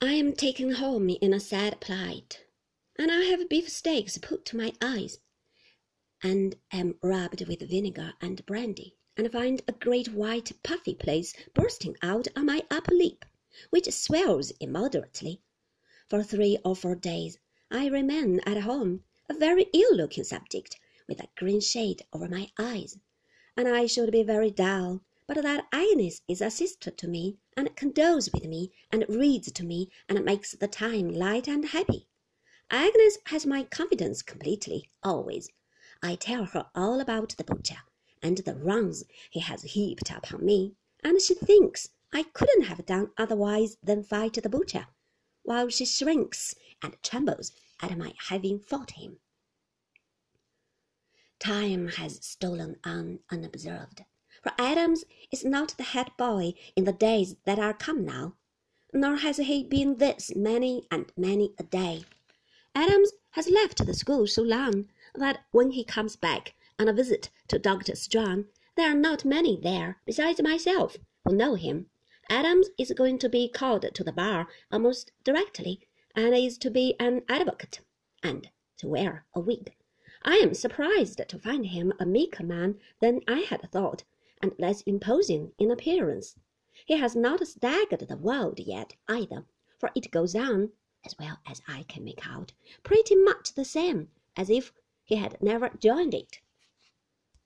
I am taken home in a sad plight, and I have beefsteaks put to my eyes, and am rubbed with vinegar and brandy, and find a great white puffy place bursting out on my upper lip, which swells immoderately. For three or four days I remain at home a very ill-looking subject, with a green shade over my eyes, and I should be very dull but that Agnes is a sister to me, and condoles with me, and reads to me, and makes the time light and happy. Agnes has my confidence completely, always. I tell her all about the butcher, and the wrongs he has heaped upon me, and she thinks I couldn't have done otherwise than fight the butcher, while she shrinks and trembles at my having fought him. Time has stolen on unobserved for Adams is not the head boy in the days that are come now, nor has he been this many and many a day. Adams has left the school so long that when he comes back on a visit to Dr. Strong, there are not many there besides myself who know him. Adams is going to be called to the bar almost directly, and is to be an advocate, and to wear a wig. I am surprised to find him a meeker man than I had thought and less imposing in appearance. He has not staggered the world yet either, for it goes on, as well as I can make out, pretty much the same as if he had never joined it.